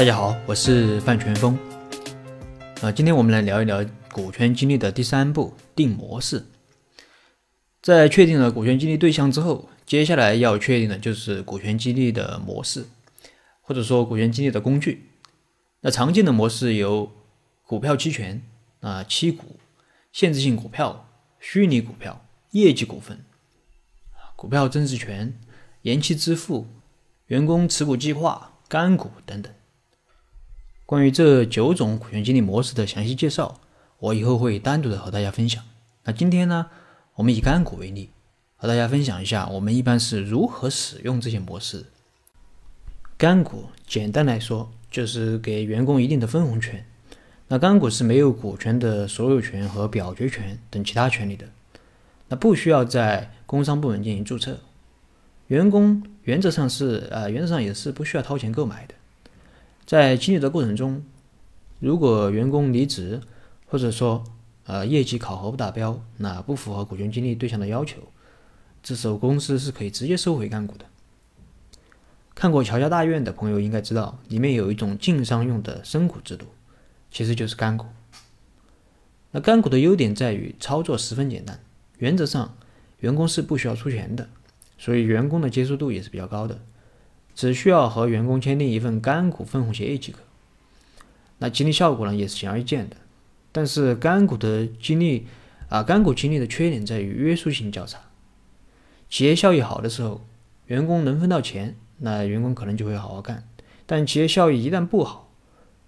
大家好，我是范全峰。啊，今天我们来聊一聊股权激励的第三步——定模式。在确定了股权激励对象之后，接下来要确定的就是股权激励的模式，或者说股权激励的工具。那常见的模式有股票期权、啊期股、限制性股票、虚拟股票、业绩股份、股票增值权、延期支付、员工持股计划、干股等等。关于这九种股权激励模式的详细介绍，我以后会单独的和大家分享。那今天呢，我们以干股为例，和大家分享一下我们一般是如何使用这些模式。干股简单来说就是给员工一定的分红权。那干股是没有股权的所有权和表决权等其他权利的。那不需要在工商部门进行注册，员工原则上是呃原则上也是不需要掏钱购买的。在激励的过程中，如果员工离职，或者说呃业绩考核不达标，那不符合股权激励对象的要求，这时候公司是可以直接收回干股的。看过《乔家大院》的朋友应该知道，里面有一种晋商用的申股制度，其实就是干股。那干股的优点在于操作十分简单，原则上员工是不需要出钱的，所以员工的接受度也是比较高的。只需要和员工签订一份干股分红协议即可。那激励效果呢，也是显而易见的。但是干股的激励啊，干股激励的缺点在于约束性较差。企业效益好的时候，员工能分到钱，那员工可能就会好好干。但企业效益一旦不好，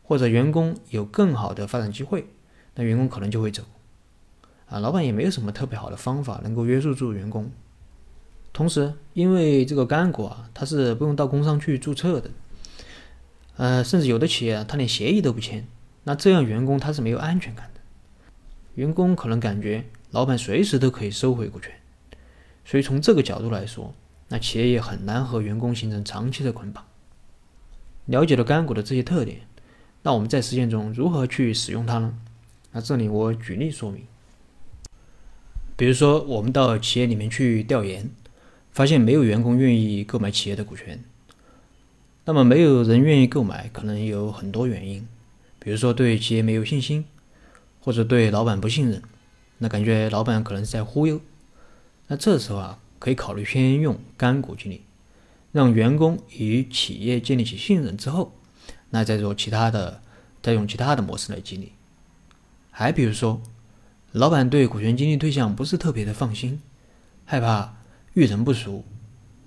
或者员工有更好的发展机会，那员工可能就会走。啊，老板也没有什么特别好的方法能够约束住员工。同时，因为这个干股啊，它是不用到工商去注册的，呃，甚至有的企业他连协议都不签，那这样员工他是没有安全感的，员工可能感觉老板随时都可以收回股权，所以从这个角度来说，那企业也很难和员工形成长期的捆绑。了解了干股的这些特点，那我们在实践中如何去使用它呢？那这里我举例说明，比如说我们到企业里面去调研。发现没有员工愿意购买企业的股权，那么没有人愿意购买，可能有很多原因，比如说对企业没有信心，或者对老板不信任，那感觉老板可能是在忽悠。那这时候啊，可以考虑先用干股激励，让员工与企业建立起信任之后，那再做其他的，再用其他的模式来激励。还比如说，老板对股权激励对象不是特别的放心，害怕。遇人不淑，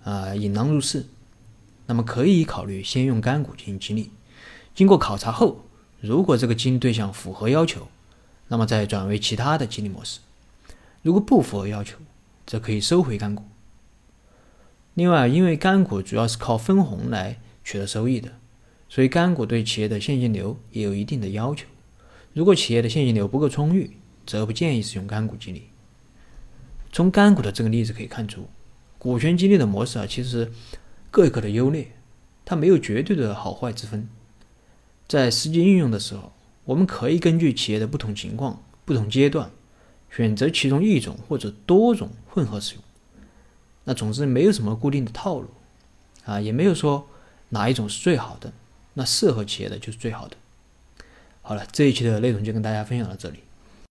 啊，引狼入室，那么可以考虑先用干股进行激励。经过考察后，如果这个激励对象符合要求，那么再转为其他的激励模式。如果不符合要求，则可以收回干股。另外，因为干股主要是靠分红来取得收益的，所以干股对企业的现金流也有一定的要求。如果企业的现金流不够充裕，则不建议使用干股激励。从干股的这个例子可以看出，股权激励的模式啊，其实各有各的优劣，它没有绝对的好坏之分。在实际应用的时候，我们可以根据企业的不同情况、不同阶段，选择其中一种或者多种混合使用。那总之没有什么固定的套路啊，也没有说哪一种是最好的，那适合企业的就是最好的。好了，这一期的内容就跟大家分享到这里。